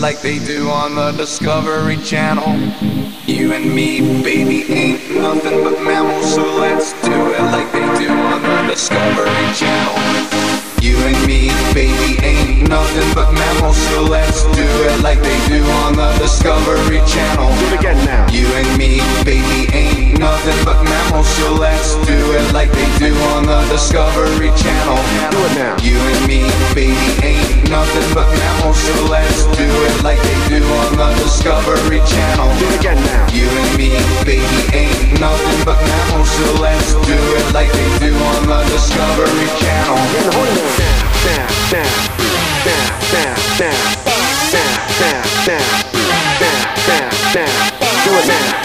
like they do on the Discovery Channel. You and me, baby, on the Discovery Channel. Do it now. You and me, baby, ain't nothing but mammals, so let's do it like they do on the Discovery Channel. Do it again now. You and me, baby, ain't nothing but mammals, so let's do it like they do on the Discovery Channel. In the now, now, now. Do it now,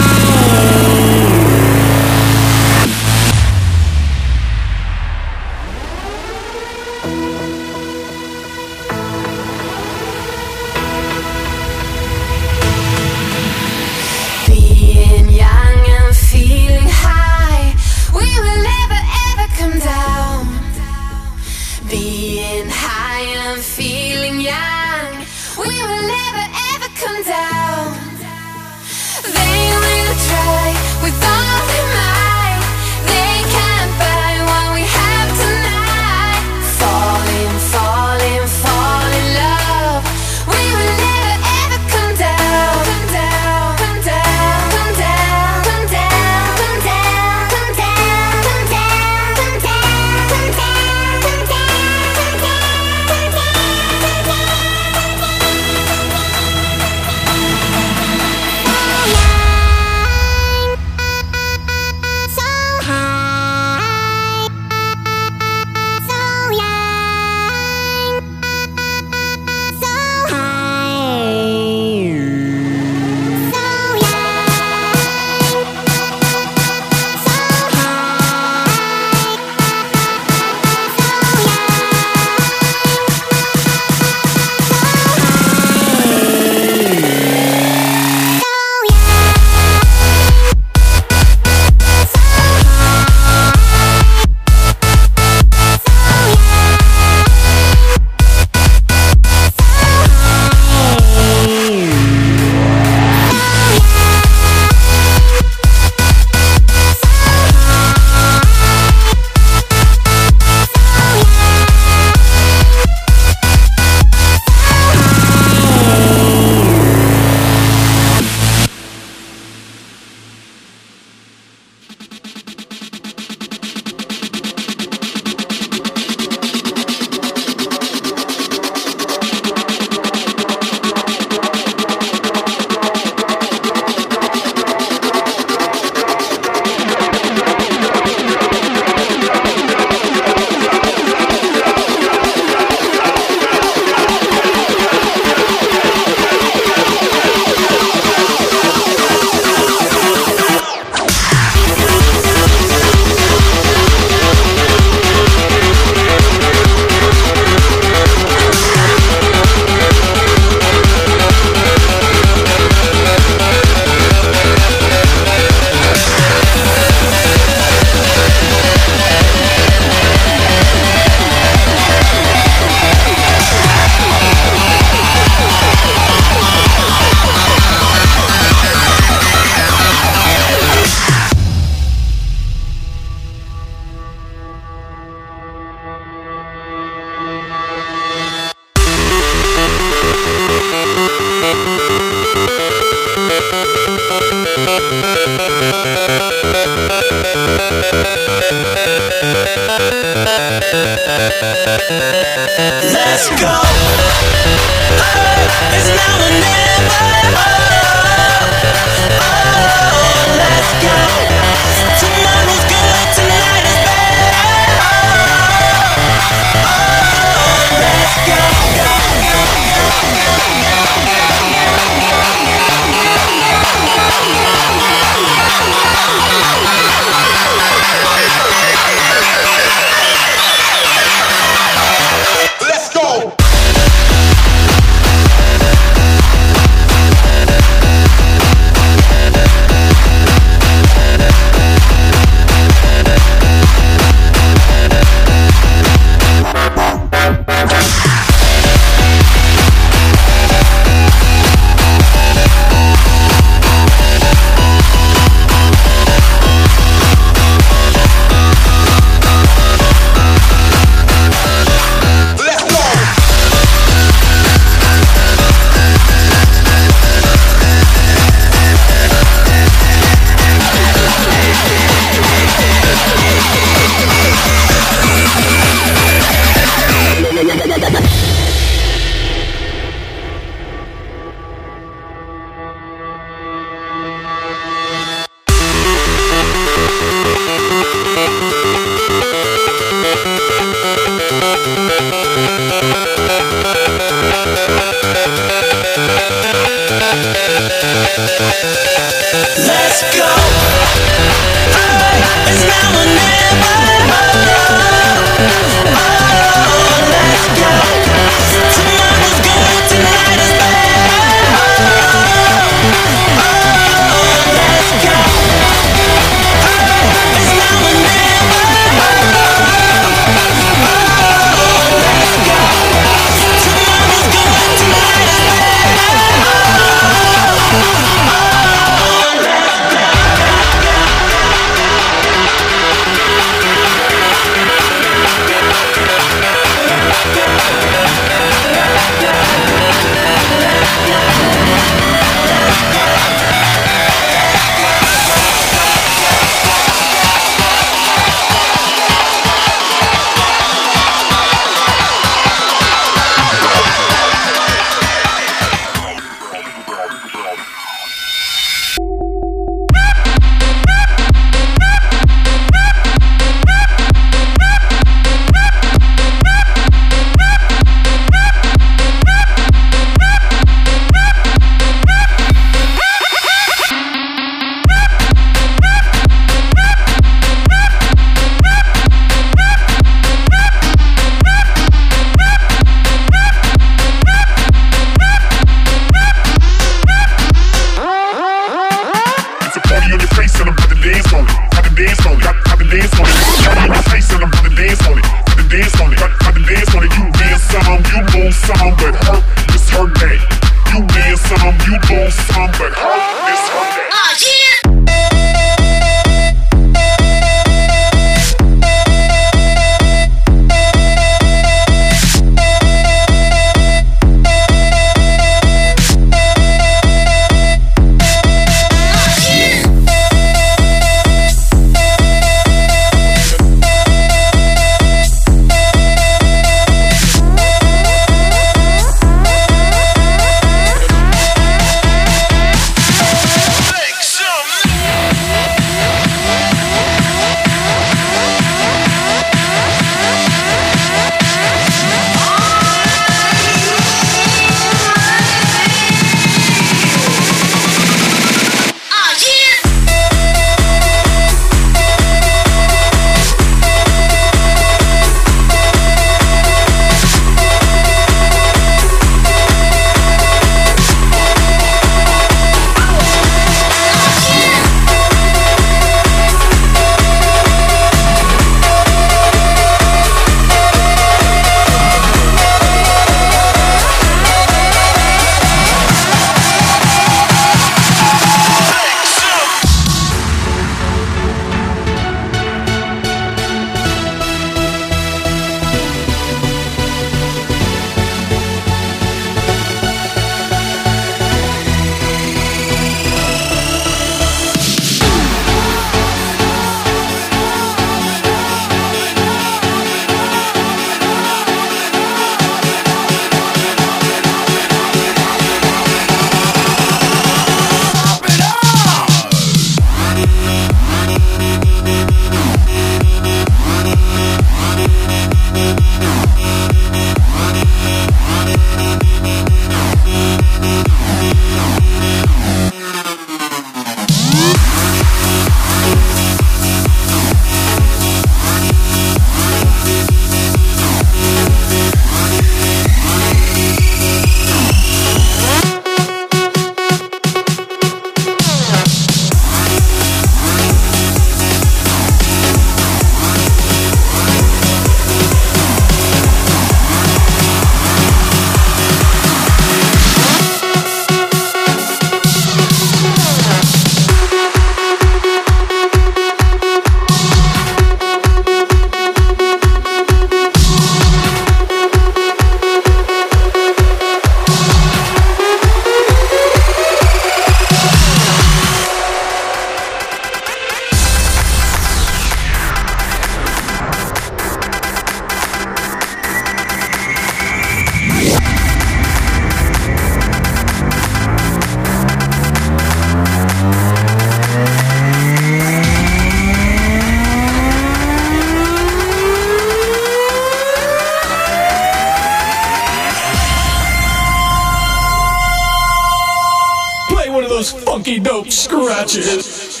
those funky dope scratches.